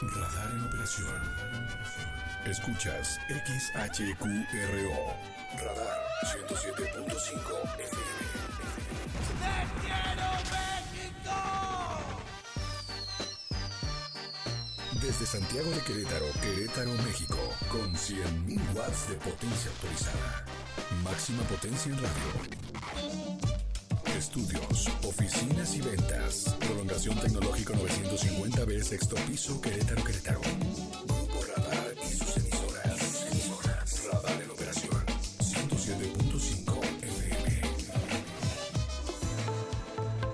Radar en operación. Escuchas XHQRO. Radar 107.5 FM. Desde Santiago de Querétaro, Querétaro, México, con 100.000 watts de potencia autorizada. Máxima potencia en radio. Estudios, oficinas y ventas. Prolongación tecnológico 950B, sexto piso, Querétaro, Querétaro.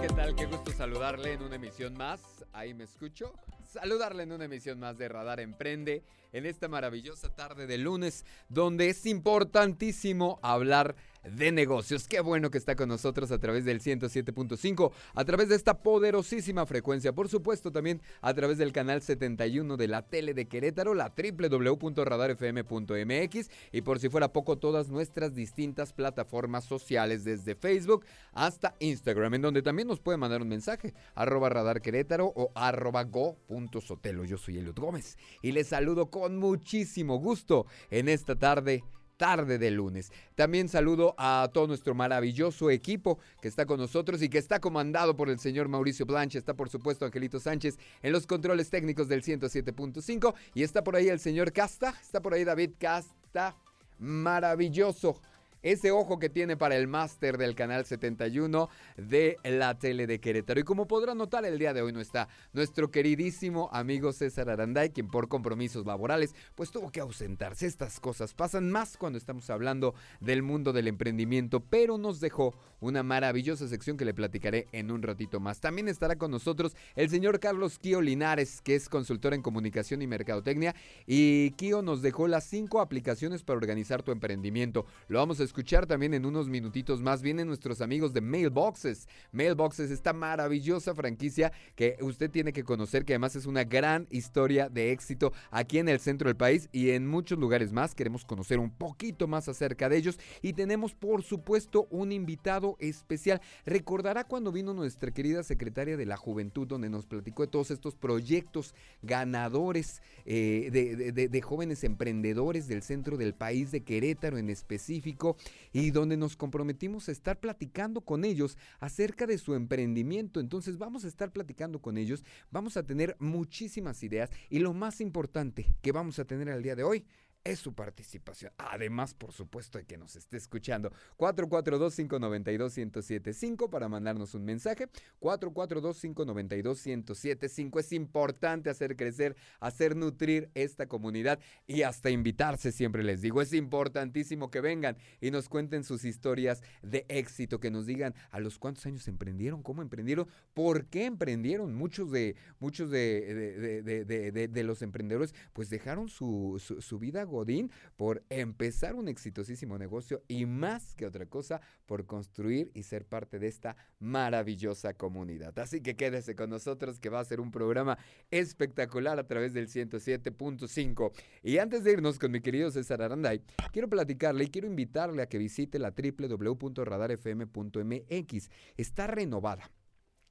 ¿Qué tal? ¿Qué gusto saludarle en una emisión más. Ahí me escucho. Saludarle en una emisión más de Radar Emprende en esta maravillosa tarde de lunes donde es importantísimo hablar de negocios. Qué bueno que está con nosotros a través del 107.5, a través de esta poderosísima frecuencia. Por supuesto también a través del canal 71 de la tele de Querétaro, la www.radarfm.mx y por si fuera poco todas nuestras distintas plataformas sociales desde Facebook hasta Instagram, en donde también nos puede mandar un mensaje, arroba radar Querétaro o arroba go.sotelo. Yo soy Eliud Gómez y les saludo con muchísimo gusto en esta tarde tarde de lunes. También saludo a todo nuestro maravilloso equipo que está con nosotros y que está comandado por el señor Mauricio Blanche. Está por supuesto Angelito Sánchez en los controles técnicos del 107.5 y está por ahí el señor Casta, está por ahí David Casta. Maravilloso ese ojo que tiene para el máster del canal 71 de la tele de Querétaro. Y como podrán notar, el día de hoy no está nuestro queridísimo amigo César Aranday, quien por compromisos laborales pues tuvo que ausentarse. Estas cosas pasan más cuando estamos hablando del mundo del emprendimiento, pero nos dejó una maravillosa sección que le platicaré en un ratito más. También estará con nosotros el señor Carlos Kio Linares, que es consultor en comunicación y mercadotecnia. Y Kio nos dejó las cinco aplicaciones para organizar tu emprendimiento. Lo vamos a escuchar también en unos minutitos más. Vienen nuestros amigos de Mailboxes. Mailboxes, esta maravillosa franquicia que usted tiene que conocer, que además es una gran historia de éxito aquí en el centro del país y en muchos lugares más. Queremos conocer un poquito más acerca de ellos y tenemos por supuesto un invitado especial. Recordará cuando vino nuestra querida secretaria de la Juventud, donde nos platicó de todos estos proyectos ganadores eh, de, de, de jóvenes emprendedores del centro del país, de Querétaro en específico y donde nos comprometimos a estar platicando con ellos acerca de su emprendimiento. Entonces vamos a estar platicando con ellos, vamos a tener muchísimas ideas y lo más importante que vamos a tener al día de hoy es su participación. Además, por supuesto, de que nos esté escuchando. 442-592-1075 para mandarnos un mensaje. 442-592-1075. Es importante hacer crecer, hacer nutrir esta comunidad y hasta invitarse, siempre les digo. Es importantísimo que vengan y nos cuenten sus historias de éxito, que nos digan a los cuántos años emprendieron, cómo emprendieron, por qué emprendieron. Muchos de, muchos de, de, de, de los emprendedores pues dejaron su, su, su vida Godín por empezar un exitosísimo negocio y más que otra cosa por construir y ser parte de esta maravillosa comunidad. Así que quédese con nosotros que va a ser un programa espectacular a través del 107.5. Y antes de irnos con mi querido César Aranday, quiero platicarle y quiero invitarle a que visite la www.radarfm.mx. Está renovada.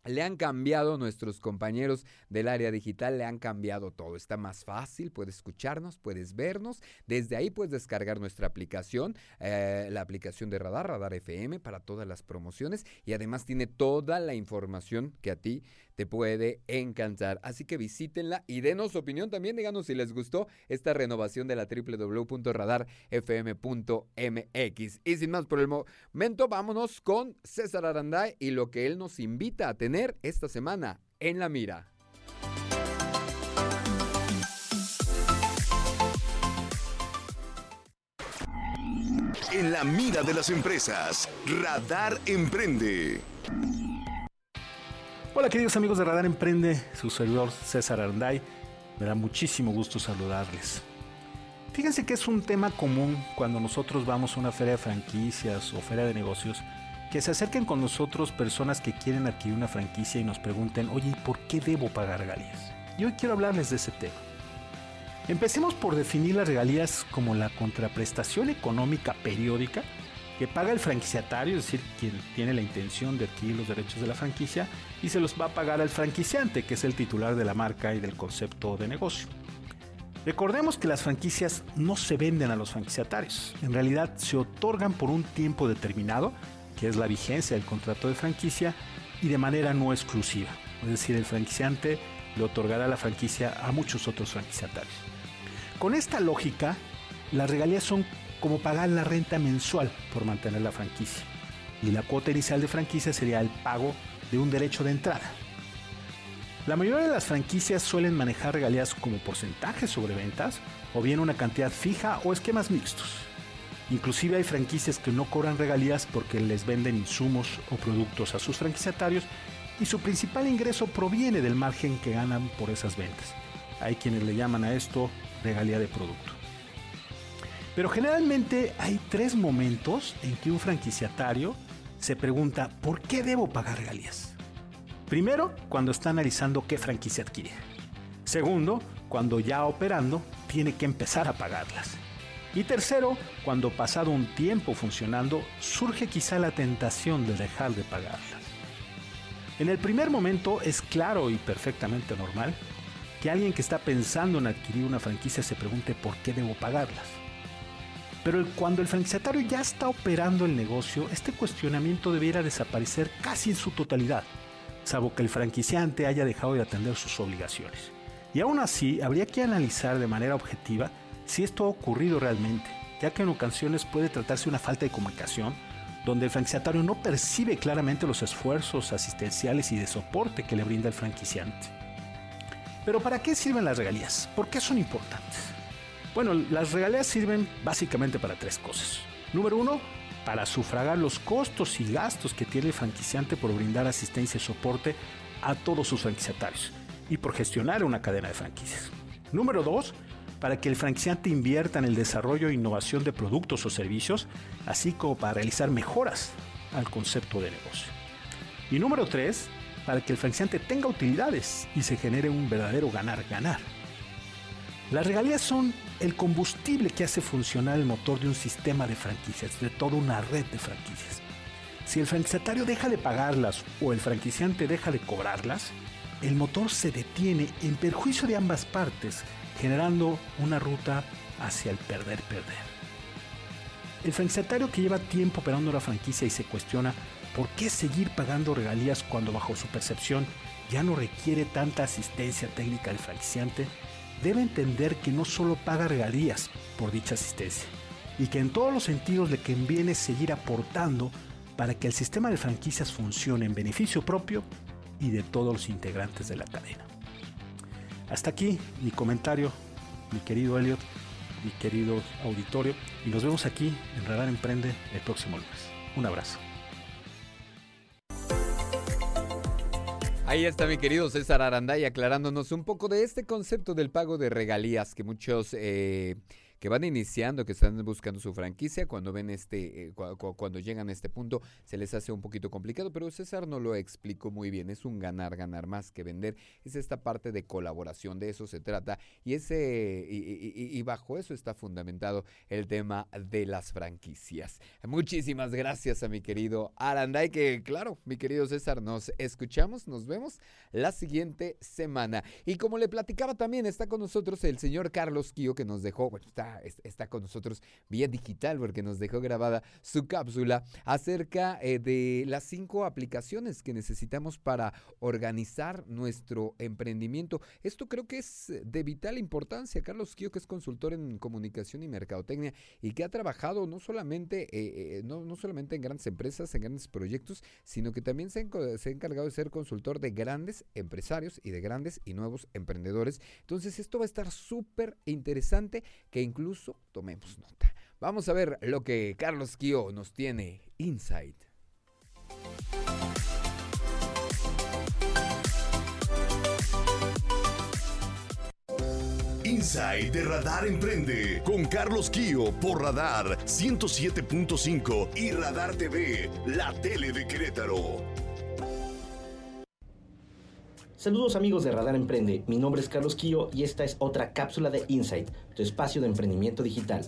Le han cambiado nuestros compañeros del área digital, le han cambiado todo. Está más fácil, puedes escucharnos, puedes vernos. Desde ahí puedes descargar nuestra aplicación, eh, la aplicación de Radar, Radar FM, para todas las promociones. Y además tiene toda la información que a ti te puede encantar. Así que visítenla y denos su opinión también. Díganos si les gustó esta renovación de la www.radarfm.mx. Y sin más por el momento, vámonos con César Aranday y lo que él nos invita a tener esta semana en la mira. En la mira de las empresas, Radar Emprende. Hola queridos amigos de Radar Emprende, su servidor César Aranday. Me da muchísimo gusto saludarles. Fíjense que es un tema común cuando nosotros vamos a una feria de franquicias o feria de negocios, que se acerquen con nosotros personas que quieren adquirir una franquicia y nos pregunten, oye, ¿por qué debo pagar regalías? Y hoy quiero hablarles de ese tema. Empecemos por definir las regalías como la contraprestación económica periódica que paga el franquiciatario, es decir, quien tiene la intención de adquirir los derechos de la franquicia, y se los va a pagar al franquiciante, que es el titular de la marca y del concepto de negocio. Recordemos que las franquicias no se venden a los franquiciatarios, en realidad se otorgan por un tiempo determinado, que es la vigencia del contrato de franquicia, y de manera no exclusiva, es decir, el franquiciante le otorgará la franquicia a muchos otros franquiciatarios. Con esta lógica, las regalías son como pagar la renta mensual por mantener la franquicia, y la cuota inicial de franquicia sería el pago de un derecho de entrada. La mayoría de las franquicias suelen manejar regalías como porcentajes sobre ventas o bien una cantidad fija o esquemas mixtos. Inclusive hay franquicias que no cobran regalías porque les venden insumos o productos a sus franquiciatarios y su principal ingreso proviene del margen que ganan por esas ventas. Hay quienes le llaman a esto regalía de producto. Pero generalmente hay tres momentos en que un franquiciatario se pregunta ¿por qué debo pagar regalías? Primero, cuando está analizando qué franquicia adquiere. Segundo, cuando ya operando, tiene que empezar a pagarlas. Y tercero, cuando pasado un tiempo funcionando, surge quizá la tentación de dejar de pagarlas. En el primer momento es claro y perfectamente normal que alguien que está pensando en adquirir una franquicia se pregunte por qué debo pagarlas. Pero cuando el franquiciatario ya está operando el negocio, este cuestionamiento debiera desaparecer casi en su totalidad salvo que el franquiciante haya dejado de atender sus obligaciones. Y aún así, habría que analizar de manera objetiva si esto ha ocurrido realmente, ya que en ocasiones puede tratarse de una falta de comunicación, donde el franquiciatario no percibe claramente los esfuerzos asistenciales y de soporte que le brinda el franquiciante. Pero ¿para qué sirven las regalías? ¿Por qué son importantes? Bueno, las regalías sirven básicamente para tres cosas. Número uno, para sufragar los costos y gastos que tiene el franquiciante por brindar asistencia y soporte a todos sus franquiciatarios y por gestionar una cadena de franquicias. Número 2. Para que el franquiciante invierta en el desarrollo e innovación de productos o servicios, así como para realizar mejoras al concepto de negocio. Y número 3. Para que el franquiciante tenga utilidades y se genere un verdadero ganar-ganar. Las regalías son el combustible que hace funcionar el motor de un sistema de franquicias, de toda una red de franquicias. Si el franquiciatario deja de pagarlas o el franquiciante deja de cobrarlas, el motor se detiene en perjuicio de ambas partes, generando una ruta hacia el perder-perder. El franquiciatario que lleva tiempo operando la franquicia y se cuestiona por qué seguir pagando regalías cuando bajo su percepción ya no requiere tanta asistencia técnica del franquiciante, debe entender que no solo paga regalías por dicha asistencia, y que en todos los sentidos le conviene seguir aportando para que el sistema de franquicias funcione en beneficio propio y de todos los integrantes de la cadena. Hasta aquí mi comentario, mi querido Elliot, mi querido auditorio, y nos vemos aquí en Radar Emprende el próximo lunes. Un abrazo. Ahí está mi querido César Aranday aclarándonos un poco de este concepto del pago de regalías que muchos eh, que van iniciando, que están buscando su franquicia, cuando ven este, eh, cuando llegan a este punto, se les hace un poquito complicado, pero César no lo explicó muy bien. Es un ganar, ganar más que vender. Es esta parte de colaboración, de eso se trata. Y ese, y, bajo eso está fundamentado el tema de las franquicias. Muchísimas gracias a mi querido Aranday, que claro, mi querido César, nos escuchamos, nos vemos la siguiente semana. Y como le platicaba también, está con nosotros el señor Carlos Quío, que nos dejó, bueno, está está, con nosotros vía digital porque nos dejó grabada su cápsula acerca eh, de las cinco aplicaciones que necesitamos para organizar nuestro emprendimiento. Esto creo que es de vital importancia. Carlos Quío, que es consultor en comunicación y mercadotecnia y que ha trabajado no solamente, eh, eh, no, no, solamente en grandes empresas, en grandes proyectos, sino que también se se ha encargado de ser consultor de grandes empresarios y de grandes y nuevos emprendedores. Entonces esto va a estar súper interesante que incluso incluso tomemos nota. Vamos a ver lo que Carlos Kio nos tiene Insight. Inside de Radar Emprende con Carlos Kio por Radar 107.5 y Radar TV, la tele de Querétaro. Saludos amigos de Radar Emprende, mi nombre es Carlos Kio y esta es otra cápsula de Insight, tu espacio de emprendimiento digital.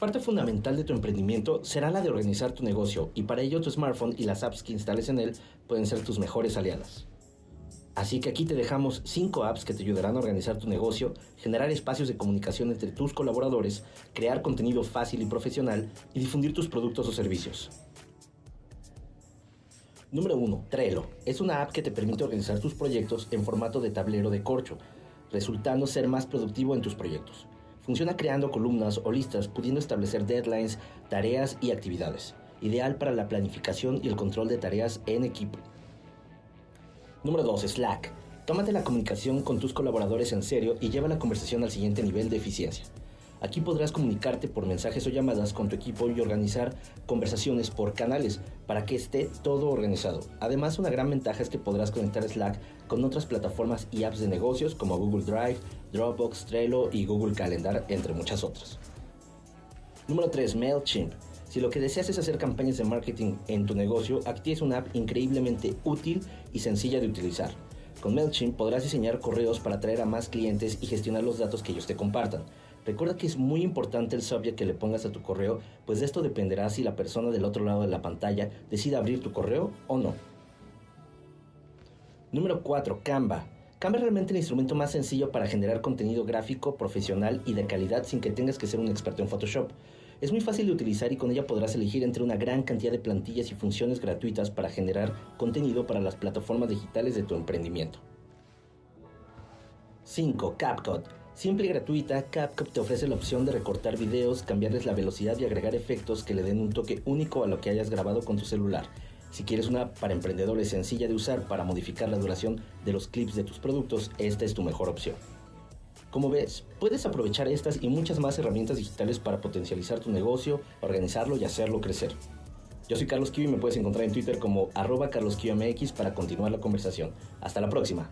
Parte fundamental de tu emprendimiento será la de organizar tu negocio y para ello tu smartphone y las apps que instales en él pueden ser tus mejores aliadas. Así que aquí te dejamos 5 apps que te ayudarán a organizar tu negocio, generar espacios de comunicación entre tus colaboradores, crear contenido fácil y profesional y difundir tus productos o servicios. Número 1. Trello. Es una app que te permite organizar tus proyectos en formato de tablero de corcho, resultando ser más productivo en tus proyectos. Funciona creando columnas o listas, pudiendo establecer deadlines, tareas y actividades. Ideal para la planificación y el control de tareas en equipo. Número 2. Slack. Tómate la comunicación con tus colaboradores en serio y lleva la conversación al siguiente nivel de eficiencia. Aquí podrás comunicarte por mensajes o llamadas con tu equipo y organizar conversaciones por canales para que esté todo organizado. Además, una gran ventaja es que podrás conectar Slack con otras plataformas y apps de negocios como Google Drive, Dropbox, Trello y Google Calendar, entre muchas otras. Número 3. MailChimp. Si lo que deseas es hacer campañas de marketing en tu negocio, aquí tienes una app increíblemente útil y sencilla de utilizar. Con MailChimp podrás diseñar correos para atraer a más clientes y gestionar los datos que ellos te compartan. Recuerda que es muy importante el subject que le pongas a tu correo, pues de esto dependerá si la persona del otro lado de la pantalla decide abrir tu correo o no. Número 4. Canva. Canva es realmente el instrumento más sencillo para generar contenido gráfico, profesional y de calidad sin que tengas que ser un experto en Photoshop. Es muy fácil de utilizar y con ella podrás elegir entre una gran cantidad de plantillas y funciones gratuitas para generar contenido para las plataformas digitales de tu emprendimiento. 5. CapCut. Simple y gratuita, CapCut te ofrece la opción de recortar videos, cambiarles la velocidad y agregar efectos que le den un toque único a lo que hayas grabado con tu celular. Si quieres una para emprendedores sencilla de usar para modificar la duración de los clips de tus productos, esta es tu mejor opción. Como ves, puedes aprovechar estas y muchas más herramientas digitales para potencializar tu negocio, organizarlo y hacerlo crecer. Yo soy Carlos Q y me puedes encontrar en Twitter como arroba carlosqmx para continuar la conversación. Hasta la próxima.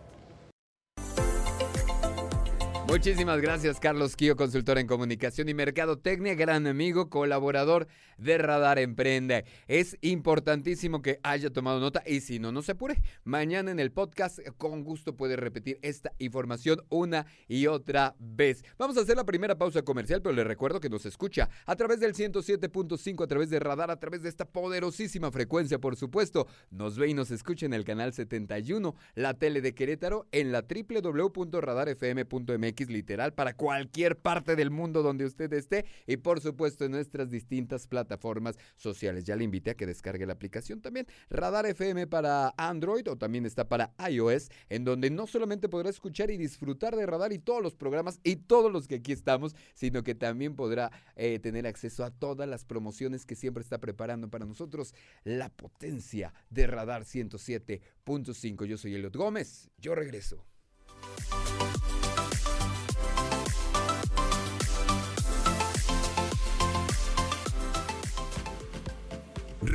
Muchísimas gracias, Carlos Kio, consultor en comunicación y mercadotecnia, gran amigo, colaborador de Radar Emprende. Es importantísimo que haya tomado nota y si no, no se apure. Mañana en el podcast, con gusto puede repetir esta información una y otra vez. Vamos a hacer la primera pausa comercial, pero le recuerdo que nos escucha a través del 107.5, a través de Radar, a través de esta poderosísima frecuencia, por supuesto. Nos ve y nos escucha en el canal 71, la tele de Querétaro, en la www.radarfm.mx literal para cualquier parte del mundo donde usted esté y por supuesto en nuestras distintas plataformas sociales. Ya le invité a que descargue la aplicación también. Radar FM para Android o también está para iOS, en donde no solamente podrá escuchar y disfrutar de Radar y todos los programas y todos los que aquí estamos, sino que también podrá eh, tener acceso a todas las promociones que siempre está preparando para nosotros la potencia de Radar 107.5. Yo soy Eliot Gómez, yo regreso.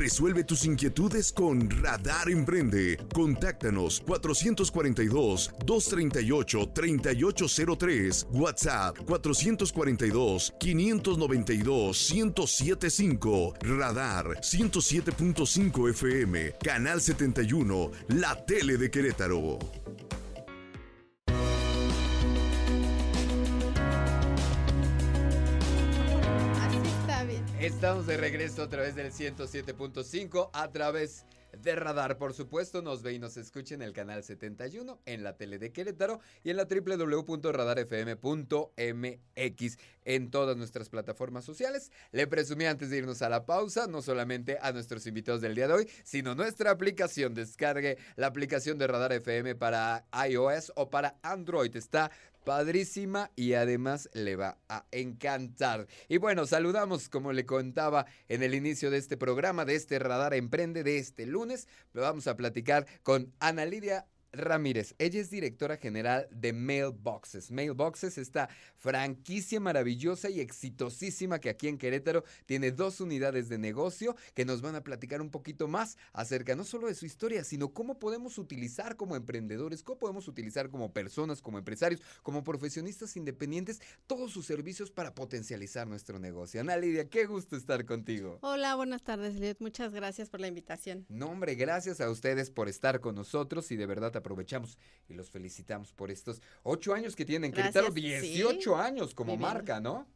Resuelve tus inquietudes con Radar Emprende. Contáctanos 442-238-3803. WhatsApp 442-592-1075. Radar 107.5 FM. Canal 71. La tele de Querétaro. Estamos de regreso a través del 107.5, a través de Radar, por supuesto. Nos ve y nos escucha en el canal 71, en la tele de Querétaro y en la www.radarfm.mx en todas nuestras plataformas sociales. Le presumí antes de irnos a la pausa, no solamente a nuestros invitados del día de hoy, sino nuestra aplicación. Descargue la aplicación de Radar FM para iOS o para Android. Está padrísima y además le va a encantar. Y bueno, saludamos, como le contaba en el inicio de este programa, de este Radar Emprende de este lunes. Vamos a platicar con Ana Lidia Ramírez. Ella es directora general de Mailboxes. Mailboxes, esta franquicia maravillosa y exitosísima que aquí en Querétaro tiene dos unidades de negocio que nos van a platicar un poquito más acerca no solo de su historia, sino cómo podemos utilizar como emprendedores, cómo podemos utilizar como personas, como empresarios, como profesionistas independientes, todos sus servicios para potencializar nuestro negocio. Ana Lidia, qué gusto estar contigo. Hola, buenas tardes, Lidia. Muchas gracias por la invitación. No, hombre, gracias a ustedes por estar con nosotros y de verdad aprovechamos y los felicitamos por estos ocho años que tienen. Querétaro, 18 años como marca, ¿no?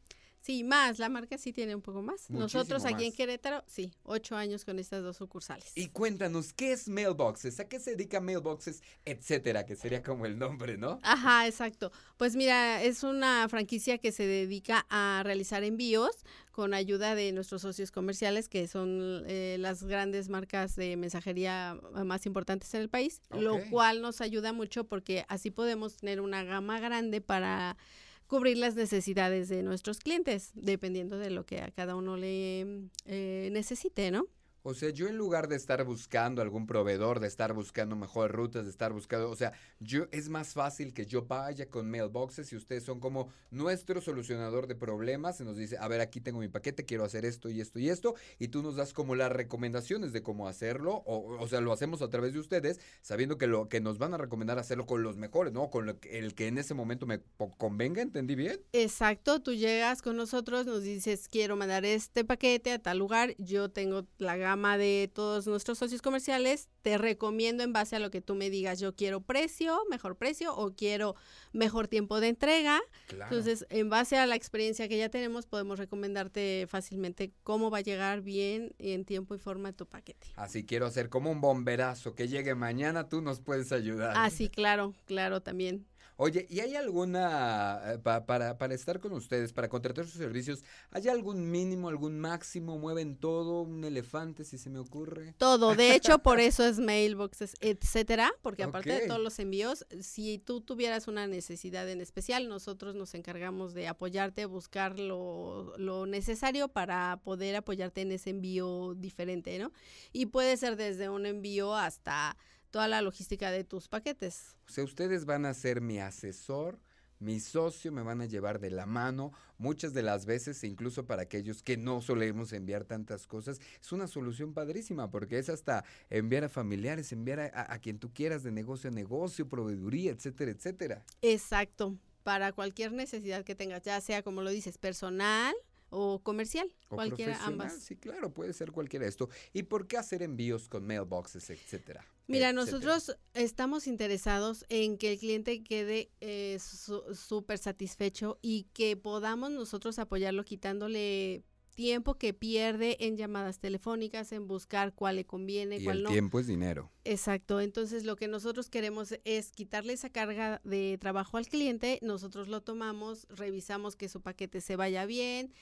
Sí, más, la marca sí tiene un poco más. Nosotros aquí en Querétaro, sí, ocho años con estas dos sucursales. Y cuéntanos, ¿qué es Mailboxes? ¿A qué se dedica Mailboxes, etcétera? Que sería como el nombre, ¿no? Ajá, exacto. Pues mira, es una franquicia que se dedica a realizar envíos con ayuda de nuestros socios comerciales, que son eh, las grandes marcas de mensajería más importantes en el país, lo cual nos ayuda mucho porque así podemos tener una gama grande para cubrir las necesidades de nuestros clientes, dependiendo de lo que a cada uno le eh, necesite, ¿no? O sea, yo en lugar de estar buscando algún proveedor, de estar buscando mejores rutas, de estar buscando, o sea, yo es más fácil que yo vaya con mailboxes y ustedes son como nuestro solucionador de problemas, y nos dice, a ver, aquí tengo mi paquete, quiero hacer esto y esto y esto, y tú nos das como las recomendaciones de cómo hacerlo, o, o sea, lo hacemos a través de ustedes, sabiendo que lo que nos van a recomendar hacerlo con los mejores, ¿no? Con el que en ese momento me convenga, ¿entendí bien? Exacto, tú llegas con nosotros, nos dices, quiero mandar este paquete a tal lugar, yo tengo la gama de todos nuestros socios comerciales, te recomiendo en base a lo que tú me digas, yo quiero precio, mejor precio o quiero mejor tiempo de entrega. Entonces, en base a la experiencia que ya tenemos, podemos recomendarte fácilmente cómo va a llegar bien en tiempo y forma tu paquete. Así quiero hacer como un bomberazo que llegue mañana, tú nos puedes ayudar. Ah, sí, claro, claro, también. Oye, ¿y hay alguna, eh, para, para estar con ustedes, para contratar sus servicios, ¿hay algún mínimo, algún máximo? ¿Mueven todo? ¿Un elefante, si se me ocurre? Todo, de hecho, por eso es mailboxes, etcétera, porque aparte de todos los envíos, si tú tuvieras una necesidad en especial, nosotros nos encargamos de apoyarte, buscar lo, lo necesario para poder apoyarte en ese envío diferente, ¿no? Y puede ser desde un envío hasta toda la logística de tus paquetes. O sea, ustedes van a ser mi asesor, mi socio, me van a llevar de la mano muchas de las veces, incluso para aquellos que no solemos enviar tantas cosas, es una solución padrísima porque es hasta enviar a familiares, enviar a, a quien tú quieras de negocio a negocio, proveeduría, etcétera, etcétera. Exacto, para cualquier necesidad que tengas, ya sea como lo dices, personal, o comercial, o cualquiera ambas. Sí, claro, puede ser cualquiera esto. ¿Y por qué hacer envíos con mailboxes, etcétera? Mira, nosotros estamos interesados en que el cliente quede eh, súper satisfecho y que podamos nosotros apoyarlo quitándole tiempo que pierde en llamadas telefónicas, en buscar cuál le conviene, cuál no. El tiempo es dinero. Exacto. Entonces, lo que nosotros queremos es quitarle esa carga de trabajo al cliente. Nosotros lo tomamos, revisamos que su paquete se vaya bien,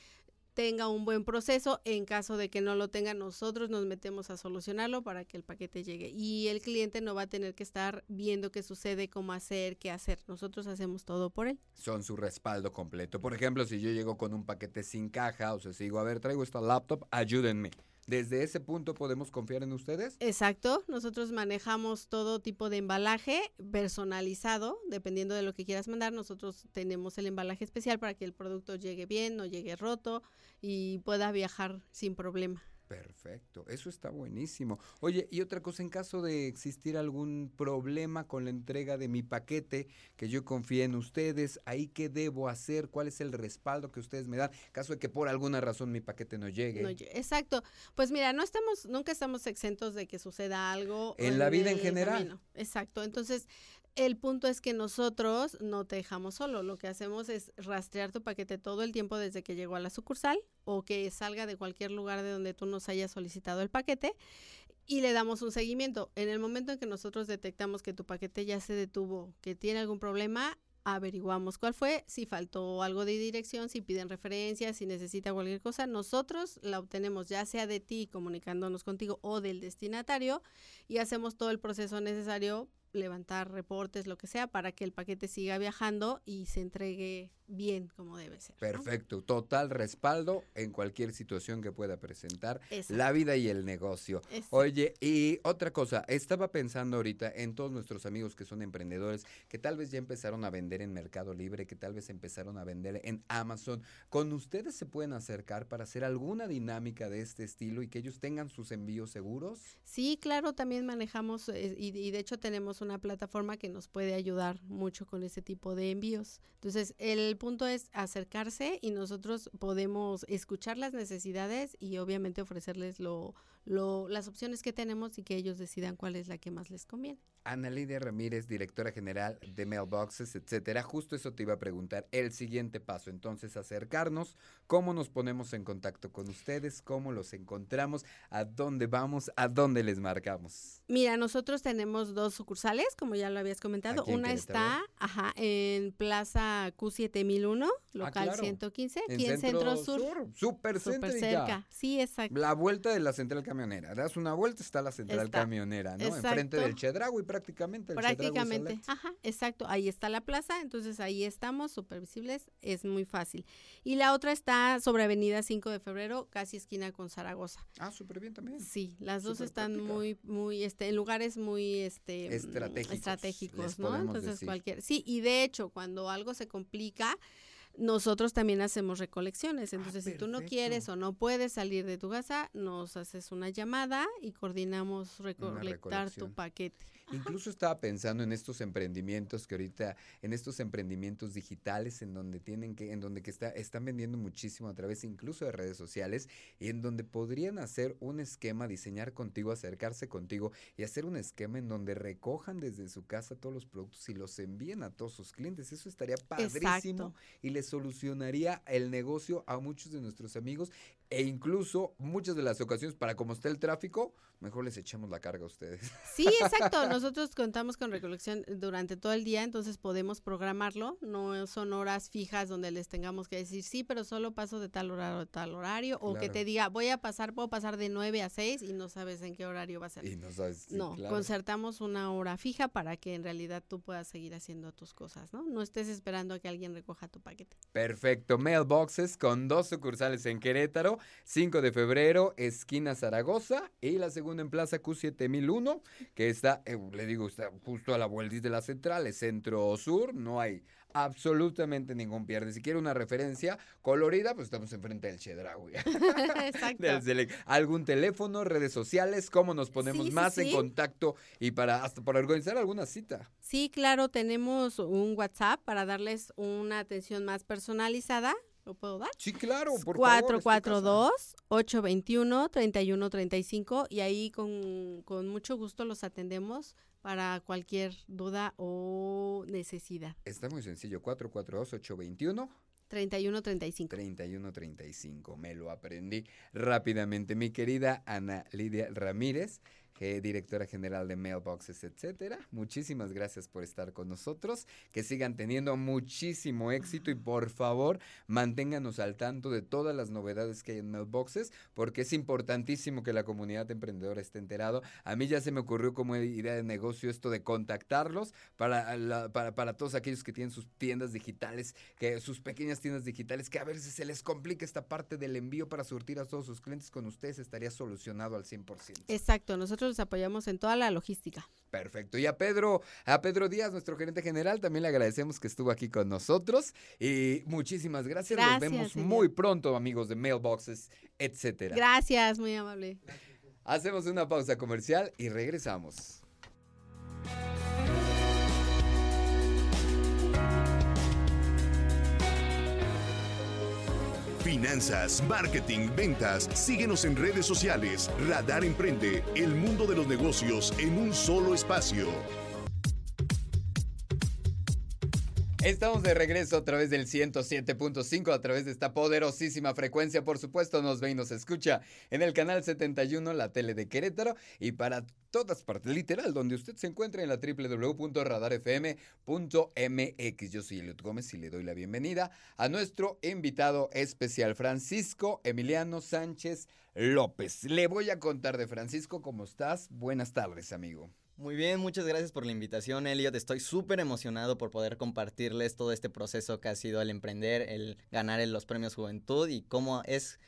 tenga un buen proceso. En caso de que no lo tenga, nosotros nos metemos a solucionarlo para que el paquete llegue. Y el cliente no va a tener que estar viendo qué sucede, cómo hacer, qué hacer. Nosotros hacemos todo por él. Son su respaldo completo. Por ejemplo, si yo llego con un paquete sin caja, o sea, si digo, a ver, traigo esta laptop, ayúdenme. ¿Desde ese punto podemos confiar en ustedes? Exacto, nosotros manejamos todo tipo de embalaje personalizado, dependiendo de lo que quieras mandar. Nosotros tenemos el embalaje especial para que el producto llegue bien, no llegue roto y pueda viajar sin problema. Perfecto, eso está buenísimo. Oye, y otra cosa, en caso de existir algún problema con la entrega de mi paquete, que yo confíe en ustedes, ¿ahí qué debo hacer? ¿Cuál es el respaldo que ustedes me dan? Caso de que por alguna razón mi paquete no llegue. exacto. Pues mira, no estamos, nunca estamos exentos de que suceda algo. En, la vida en general. Exacto. Entonces, el punto es que nosotros no te dejamos solo. Lo que hacemos es rastrear tu paquete todo el tiempo desde que llegó a la sucursal o que salga de cualquier lugar de donde tú nos hayas solicitado el paquete y le damos un seguimiento. En el momento en que nosotros detectamos que tu paquete ya se detuvo, que tiene algún problema, averiguamos cuál fue, si faltó algo de dirección, si piden referencias, si necesita cualquier cosa, nosotros la obtenemos ya sea de ti comunicándonos contigo o del destinatario y hacemos todo el proceso necesario levantar reportes, lo que sea, para que el paquete siga viajando y se entregue bien como debe ser. ¿no? Perfecto, total respaldo en cualquier situación que pueda presentar Exacto. la vida y el negocio. Exacto. Oye, y otra cosa, estaba pensando ahorita en todos nuestros amigos que son emprendedores, que tal vez ya empezaron a vender en Mercado Libre, que tal vez empezaron a vender en Amazon. ¿Con ustedes se pueden acercar para hacer alguna dinámica de este estilo y que ellos tengan sus envíos seguros? Sí, claro, también manejamos eh, y, y de hecho tenemos una plataforma que nos puede ayudar mucho con ese tipo de envíos. Entonces, el punto es acercarse y nosotros podemos escuchar las necesidades y obviamente ofrecerles lo, lo, las opciones que tenemos y que ellos decidan cuál es la que más les conviene. Ana Lidia Ramírez, directora general de Mailboxes, etcétera. Justo eso te iba a preguntar. El siguiente paso, entonces, acercarnos. ¿Cómo nos ponemos en contacto con ustedes? ¿Cómo los encontramos? ¿A dónde vamos? ¿A dónde les marcamos? Mira, nosotros tenemos dos sucursales, como ya lo habías comentado. En Una está ajá, en Plaza Q7001, local Ah, claro. 115, aquí en Centro Sur. Súper cerca. Sí, exacto. La vuelta de la central camionera. Das una vuelta, está la central Está. camionera, ¿no? Exacto. Enfrente del Chedraui prácticamente. el Prácticamente. Ajá, exacto. Ahí está la plaza, entonces ahí estamos, súper visibles, es muy fácil. Y la otra está sobre Avenida 5 de Febrero, casi esquina con Zaragoza. Ah, súper bien también. Sí, las dos están práctica. muy, muy, este, en lugares muy, este, mm, Estratégicos, estratégicos, ¿no? Entonces decir. cualquier, sí, y de hecho cuando algo se complica, nosotros también hacemos recolecciones. Entonces, si tú no quieres Ah, o no puedes salir de tu casa, nos haces una llamada y coordinamos recolectar tu paquete. Incluso estaba pensando en estos emprendimientos que ahorita, en estos emprendimientos digitales en donde tienen que, en donde que está, están vendiendo muchísimo a través incluso de redes sociales y en donde podrían hacer un esquema, diseñar contigo, acercarse contigo y hacer un esquema en donde recojan desde su casa todos los productos y los envíen a todos sus clientes. Eso estaría padrísimo Exacto. y le solucionaría el negocio a muchos de nuestros amigos e incluso muchas de las ocasiones para como está el tráfico, mejor les echamos la carga a ustedes. Sí, exacto. Nosotros contamos con recolección durante todo el día, entonces podemos programarlo. No son horas fijas donde les tengamos que decir, sí, pero solo paso de tal horario a tal horario. O que te diga, voy a pasar, puedo pasar de 9 a 6 y no sabes en qué horario va a ser. Y no sabes. sí, no, claro. concertamos una hora fija para que en realidad tú puedas seguir haciendo tus cosas, ¿no? No estés esperando a que alguien recoja tu paquete. Perfecto. Mailboxes con dos sucursales en Querétaro, 5 de febrero, esquina Zaragoza, y la segunda en Plaza Q7001, que está, eh, le digo, está justo a la vuelta de la central, es centro sur, no hay absolutamente ningún pierde. Si quiere una referencia colorida, pues estamos enfrente del Chedraui. Exacto. del. ¿Algún teléfono, redes sociales? ¿Cómo nos ponemos Sí, sí, más en sí. contacto y para hasta para organizar alguna cita? Sí, claro, tenemos un WhatsApp para darles una atención más personalizada. ¿Lo puedo dar? Sí, claro, por favor. es tu casa. 442-821-3135 y ahí con, con mucho gusto los atendemos para cualquier duda o necesidad. Está muy sencillo, 442-821. 3135. 3135, me lo aprendí rápidamente. Mi querida Ana Lidia Ramírez, directora general de Mailboxes, etcétera. Muchísimas gracias por estar con nosotros. Que sigan teniendo muchísimo éxito y por favor manténganos al tanto de todas las novedades que hay en Mailboxes, porque es importantísimo que la comunidad emprendedora esté enterado. A mí ya se me ocurrió como idea de negocio esto de contactarlos para, para, para todos aquellos que tienen sus tiendas digitales, que sus pequeñas tiendas digitales, que a veces se les complica esta parte del envío para surtir a todos sus clientes, con ustedes estaría solucionado al 100%. Exacto, nosotros los apoyamos en toda la logística. Perfecto. Y a Pedro, a Pedro Díaz, nuestro gerente general, también le agradecemos que estuvo aquí con nosotros. Y muchísimas gracias. Nos vemos señor. muy pronto, amigos de Mailboxes, etcétera. Gracias, muy amable. Hacemos una pausa comercial y regresamos. Finanzas, marketing, ventas. Síguenos en redes sociales. Radar Emprende, el mundo de los negocios en un solo espacio. Estamos de regreso a través del 107.5, a través de esta poderosísima frecuencia. Por supuesto, nos ve y nos escucha en el canal 71, la tele de Querétaro, y para todas partes, literal, donde usted se encuentre en la www.radarfm.mx. Yo soy Eliot Gómez y le doy la bienvenida a nuestro invitado especial, Francisco Emiliano Sánchez López. Le voy a contar de Francisco, ¿cómo estás? Buenas tardes, amigo. Muy bien, muchas gracias por la invitación, Elliot. Estoy súper emocionado por poder compartirles todo este proceso que ha sido el emprender, el ganar en los premios Juventud y cómo es,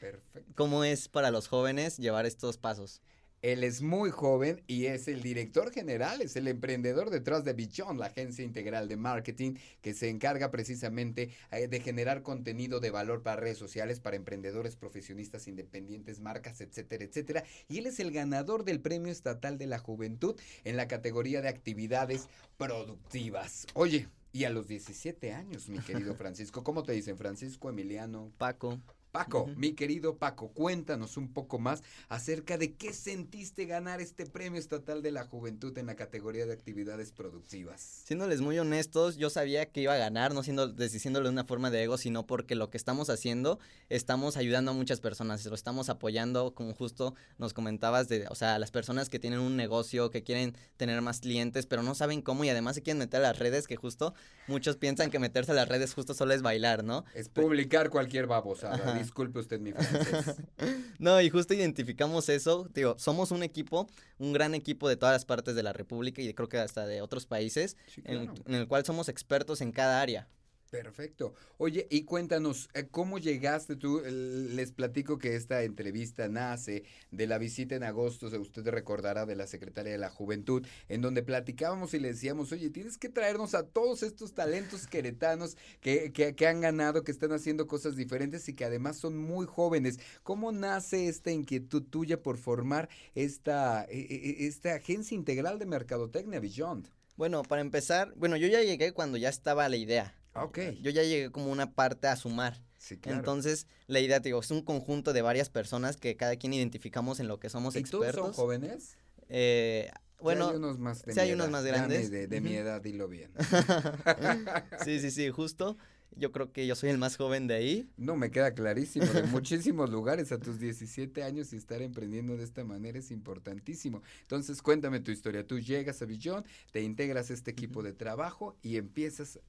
cómo es para los jóvenes llevar estos pasos. Él es muy joven y es el director general, es el emprendedor detrás de Bichon, la agencia integral de marketing que se encarga precisamente eh, de generar contenido de valor para redes sociales, para emprendedores, profesionistas independientes, marcas, etcétera, etcétera. Y él es el ganador del Premio Estatal de la Juventud en la categoría de actividades productivas. Oye, y a los 17 años, mi querido Francisco, ¿cómo te dicen Francisco, Emiliano? Paco. Paco, mi querido Paco, cuéntanos un poco más acerca de qué sentiste ganar este Premio Estatal de la Juventud en la categoría de actividades productivas. Siéndoles muy honestos, yo sabía que iba a ganar, no siendo diciéndolo de una forma de ego, sino porque lo que estamos haciendo, estamos ayudando a muchas personas, lo estamos apoyando, como justo nos comentabas, de, o sea, las personas que tienen un negocio, que quieren tener más clientes, pero no saben cómo y además se quieren meter a las redes, que justo muchos piensan que meterse a las redes justo solo es bailar, ¿no? Es publicar cualquier babosada. Disculpe usted mi francés. no, y justo identificamos eso. Digo, somos un equipo, un gran equipo de todas las partes de la República y creo que hasta de otros países, en el cual somos expertos en cada área. Perfecto. Oye, y cuéntanos, eh, ¿cómo llegaste tú? Les platico que esta entrevista nace de la visita en agosto, usted recordará, de la Secretaria de la Juventud, en donde platicábamos y le decíamos, oye, tienes que traernos a todos estos talentos queretanos que, que, que han ganado, que están haciendo cosas diferentes y que además son muy jóvenes. ¿Cómo nace esta inquietud tuya por formar esta, e, e, e, esta agencia integral de mercadotecnia Beyond? Bueno, para empezar, bueno, yo ya llegué cuando ya estaba la idea. Ok. Yo ya llegué como una parte a sumar. Sí, claro. Entonces, la idea, digo, es un conjunto de varias personas que cada quien identificamos en lo que somos ¿Y expertos. ¿Todos son jóvenes? Eh, bueno, sí hay unos más, de sí hay unos más grandes. De, de, mi edad, dilo bien. sí, sí, sí, justo. Yo creo que yo soy el más joven de ahí. No, me queda clarísimo. De muchísimos lugares a tus 17 años y estar emprendiendo de esta manera es importantísimo. Entonces, cuéntame tu historia. Tú llegas a Billón, te integras a este equipo de trabajo y empiezas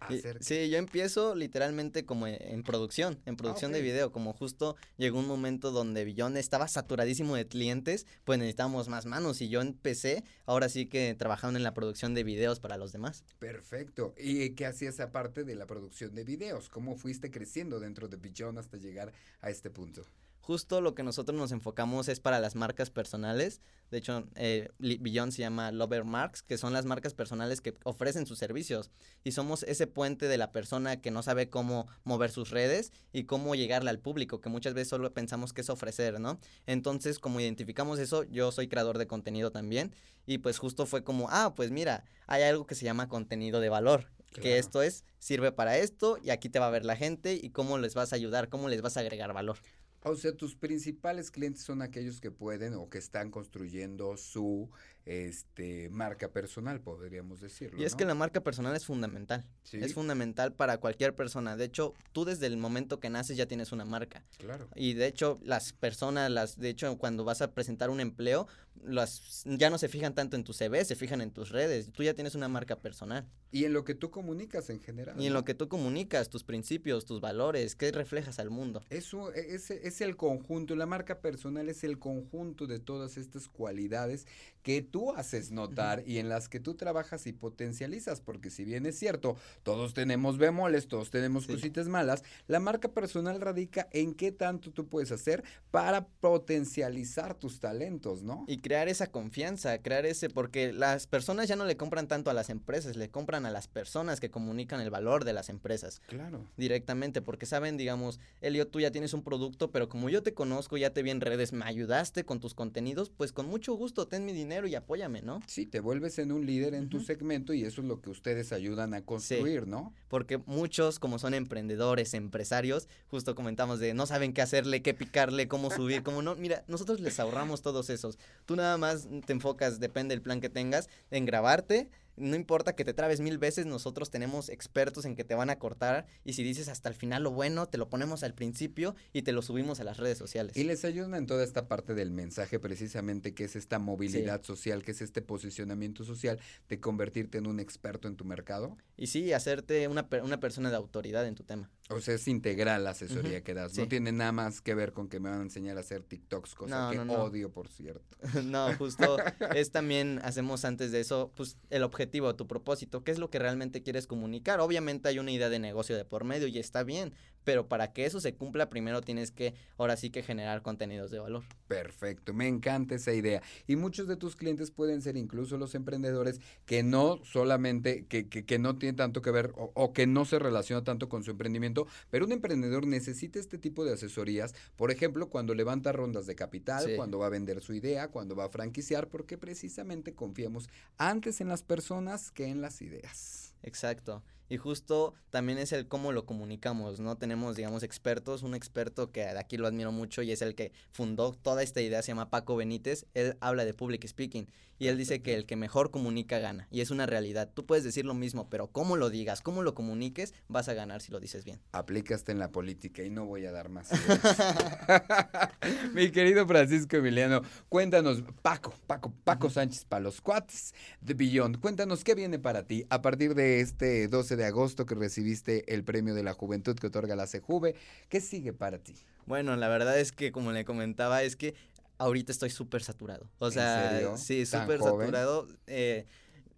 Hacer... Sí, yo empiezo literalmente como en producción, en producción okay. de video, como justo llegó un momento donde Billón estaba saturadísimo de clientes, pues necesitábamos más manos y yo empecé ahora sí que trabajando en la producción de videos para los demás. Perfecto. ¿Y qué hacías aparte de la producción de videos? ¿Cómo fuiste creciendo dentro de Billón hasta llegar a este punto? Justo lo que nosotros nos enfocamos es para las marcas personales. De hecho, eh, Beyond se llama Lover Marks, que son las marcas personales que ofrecen sus servicios. Y somos ese puente de la persona que no sabe cómo mover sus redes y cómo llegarle al público, que muchas veces solo pensamos que es ofrecer, ¿no? Entonces, como identificamos eso, yo soy creador de contenido también. Y pues justo fue como, ah, pues mira, hay algo que se llama contenido de valor. Claro. Que esto es, sirve para esto y aquí te va a ver la gente y cómo les vas a ayudar, cómo les vas a agregar valor. O sea, tus principales clientes son aquellos que pueden o que están construyendo su este marca personal, podríamos decirlo. Y es ¿no? que la marca personal es fundamental. ¿Sí? Es fundamental para cualquier persona. De hecho, tú desde el momento que naces ya tienes una marca. Claro. Y de hecho, las personas, las, de hecho, cuando vas a presentar un empleo, las ya no se fijan tanto en tu CV, se fijan en tus redes. Tú ya tienes una marca personal. Y en lo que tú comunicas en general. Y en lo que tú comunicas, tus principios, tus valores, qué reflejas al mundo. Eso es, es el conjunto, la marca personal es el conjunto de todas estas cualidades que tú haces notar y en las que tú trabajas y potencializas, porque si bien es cierto, todos tenemos bemoles, todos tenemos sí. cositas malas, la marca personal radica en qué tanto tú puedes hacer para potencializar tus talentos, ¿no? Y crear esa confianza, crear ese, porque las personas ya no le compran tanto a las empresas, le compran a las personas que comunican el valor de las empresas. Claro. Directamente, porque saben, digamos, Elio, tú ya tienes un producto, pero como yo te conozco, ya te vi en redes, me ayudaste con tus contenidos, pues con mucho gusto, ten mi dinero y apóyame, ¿no? Sí, te vuelves en un líder en uh -huh. tu segmento y eso es lo que ustedes ayudan a construir, sí, ¿no? Porque muchos, como son emprendedores, empresarios, justo comentamos de no saben qué hacerle, qué picarle, cómo subir, cómo no. Mira, nosotros les ahorramos todos esos. Tú nada más te enfocas, depende del plan que tengas, en grabarte, no importa que te trabes mil veces, nosotros tenemos expertos en que te van a cortar y si dices hasta el final lo bueno, te lo ponemos al principio y te lo subimos a las redes sociales. Y les ayudan en toda esta parte del mensaje precisamente que es esta movilidad sí. social, que es este posicionamiento social de convertirte en un experto en tu mercado. Y sí, hacerte una, una persona de autoridad en tu tema. O sea, es integral la asesoría que das. sí. No tiene nada más que ver con que me van a enseñar a hacer TikToks, cosa No, que no, no. odio, por cierto. No, justo es también, hacemos antes de eso, pues el objetivo, tu propósito, qué es lo que realmente quieres comunicar. Obviamente hay una idea de negocio de por medio y está bien, pero para que eso se cumpla, primero tienes que, ahora sí que generar contenidos de valor. Perfecto, me encanta esa idea. Y muchos de tus clientes pueden ser incluso los emprendedores que no solamente, que, que, que no tienen tanto que ver o, o que no se relaciona tanto con su emprendimiento, pero un emprendedor necesita este tipo de asesorías, por ejemplo, cuando levanta rondas de capital, Sí. cuando va a vender su idea, cuando va a franquiciar, porque precisamente confiamos antes en las personas que en las ideas. Exacto. Y justo también es el cómo lo comunicamos, ¿no? Tenemos, digamos, expertos, un experto que de aquí lo admiro mucho y es el que fundó toda esta idea, se llama Paco Benítez, él habla de public speaking y él dice que el que mejor comunica gana y es una realidad. Tú puedes decir lo mismo, pero cómo lo digas, cómo lo comuniques, vas a ganar si lo dices bien. Aplica hasta en la política y no voy a dar más. Mi querido Francisco Emiliano, cuéntanos, Paco, Paco, Paco Sánchez para los cuates de Beyond, cuéntanos qué viene para ti a partir de este 12 de agosto que recibiste el premio de la juventud que otorga la CJV, ¿qué sigue para ti? Bueno, la verdad es que como le comentaba, es que ahorita estoy súper saturado. O ¿En sea, serio? sí, ¿Tan súper saturado. eh,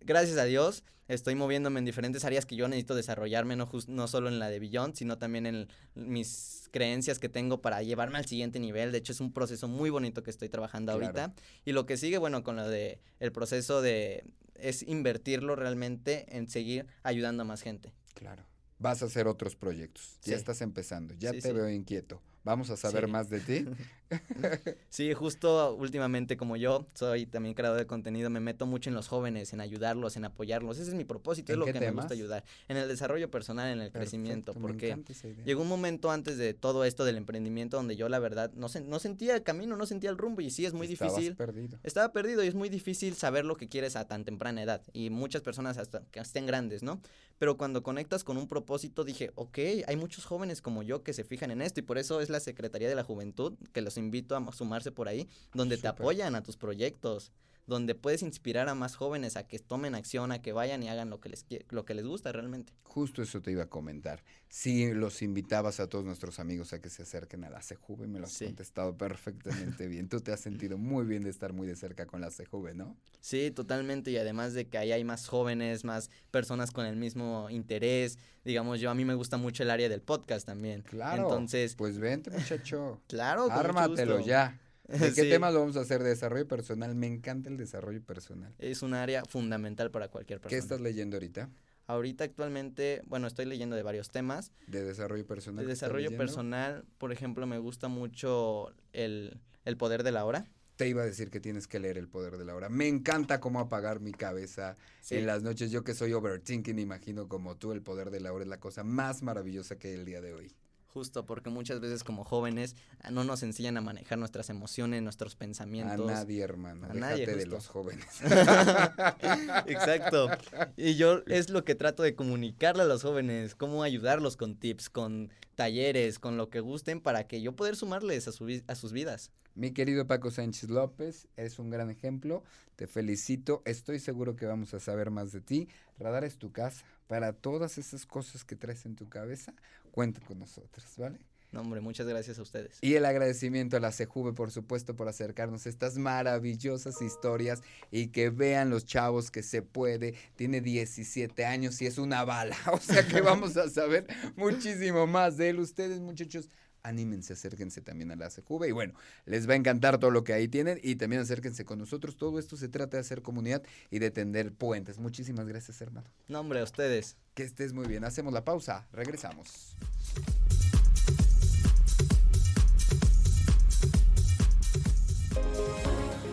gracias a Dios, estoy moviéndome en diferentes áreas que yo necesito desarrollarme, no, no solo en la de Beyond, sino también en mis creencias que tengo para llevarme al siguiente nivel. De hecho, es un proceso muy bonito que estoy trabajando Claro. ahorita. Y lo que sigue, bueno, con lo de el proceso de es invertirlo realmente en seguir ayudando a más gente. Claro. Vas a hacer otros proyectos. Ya estás empezando. Ya Sí, te sí. veo inquieto. Vamos a saber más de ti. Sí, justo últimamente como yo soy también creador de contenido, me meto mucho en los jóvenes, en ayudarlos, en apoyarlos. Ese es mi propósito, es ¿En lo que me gusta ayudar. En el desarrollo personal, en el crecimiento, Perfecto, porque llegó un momento antes de todo esto del emprendimiento donde yo la verdad no, no sentía el camino, no sentía el rumbo y sí es muy Estabas difícil. perdido. Estaba perdido y es muy difícil saber lo que quieres a tan temprana edad. Y muchas personas hasta que estén grandes, ¿no? Pero cuando conectas con un propósito, dije, ok, hay muchos jóvenes como yo que se fijan en esto. Y por eso es la Secretaría de la Juventud, que los invito a sumarse por ahí, donde te apoyan a tus proyectos. Donde puedes inspirar a más jóvenes a que tomen acción, a que vayan y hagan lo que les, lo que les gusta realmente. Justo eso te iba a comentar. Si los invitabas a todos nuestros amigos a que se acerquen a la CJV, me lo has Sí. contestado perfectamente bien. Tú te has sentido muy bien de estar muy de cerca con la CJV, ¿no? Sí, totalmente. Y además de que ahí hay más jóvenes, más personas con el mismo interés. Digamos, yo a mí me gusta mucho el área del podcast también. Claro. Entonces, Pues vente, muchacho. claro, con mucho Ármatelo gusto. ya. ¿De qué Sí. temas lo vamos a hacer? De desarrollo personal. Me encanta el desarrollo personal. Es un área fundamental para cualquier ¿Qué persona. estás leyendo ahorita? Ahorita actualmente, bueno, estoy leyendo de varios temas. De desarrollo personal. De desarrollo personal, por ejemplo, me gusta mucho el, el poder de la hora. Te iba a decir que tienes que leer El Poder de la Hora. Me encanta cómo apagar mi cabeza Sí. en las noches. Yo que soy overthinking, imagino como tú, El Poder de la Hora es la cosa más maravillosa que hay el día de hoy. Justo porque muchas veces como jóvenes ah, no nos enseñan a manejar nuestras emociones, nuestros A pensamientos. nadie, hermano. A nadie, de los jóvenes. Exacto. Y yo es lo que trato de comunicarle a los jóvenes, cómo ayudarlos con tips, con talleres, con lo que gusten para que yo poder sumarles a, su a sus vidas. Mi querido Paco Sánchez López, eres un gran ejemplo. Te felicito. Estoy seguro que vamos a saber más de ti. Radar es tu casa. Para todas esas cosas que traes en tu cabeza, cuenta con nosotros, ¿vale? No, hombre, muchas gracias a ustedes. Y el agradecimiento a la CJV, por supuesto, por acercarnos a estas maravillosas historias y que vean los chavos que se puede. Tiene 17 años y es una bala. O sea que vamos a saber muchísimo más de él. Ustedes, muchachos, anímense, acérquense también a la CJV. Y bueno, les va a encantar todo lo que ahí tienen y también acérquense con nosotros. Todo esto se trata de hacer comunidad y de tender puentes. Muchísimas gracias, hermano. No, hombre, a ustedes. Que estés muy bien. Hacemos la pausa. Regresamos.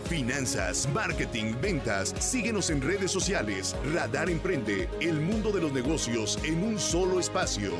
Finanzas, marketing, ventas. Síguenos en redes sociales. Radar Emprende, el mundo de los negocios en un solo espacio.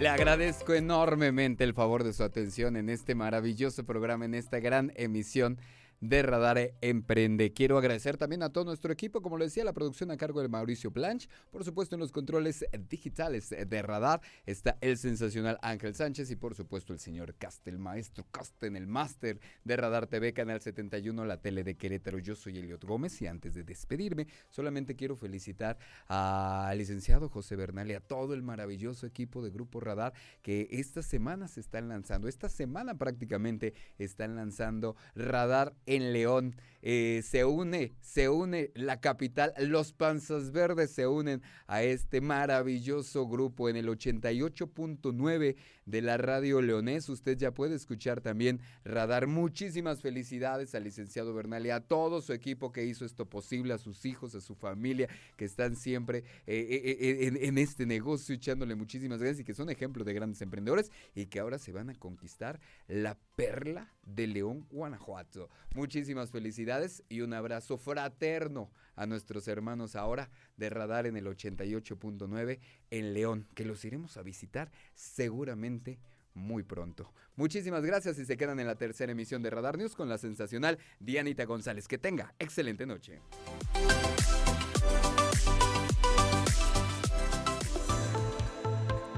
Le agradezco enormemente el favor de su atención en este maravilloso programa, en esta gran emisión de Radar Emprende. Quiero agradecer también a todo nuestro equipo, como lo decía, la producción a cargo de Mauricio Blanch. Por supuesto, en los controles digitales de Radar está el sensacional Ángel Sánchez y por supuesto el señor Castel, maestro Casten, el máster de Radar TV, Canal 71, la tele de Querétaro. Yo soy Eliot Gómez y antes de despedirme, solamente quiero felicitar al licenciado José Bernal y a todo el maravilloso equipo de Grupo Radar que esta semana se están lanzando. Esta semana prácticamente están lanzando Radar en León. Eh, se une, se une la capital, los Panzas Verdes se unen a este maravilloso grupo en el 88.9 de la radio leonés. Usted ya puede escuchar también Radar. Muchísimas felicidades al licenciado Bernal y a todo su equipo que hizo esto posible, a sus hijos, a su familia, que están siempre eh, eh, en, en, este negocio echándole muchísimas gracias y que son ejemplos de grandes emprendedores y que ahora se van a conquistar la perla de León, Guanajuato. Muchísimas y un abrazo fraterno a nuestros hermanos ahora de Radar en el 88.9 en León, que los iremos a visitar seguramente muy pronto. Muchísimas gracias y se quedan en la tercera emisión de Radar News con la sensacional Dianita González. Que tenga excelente noche.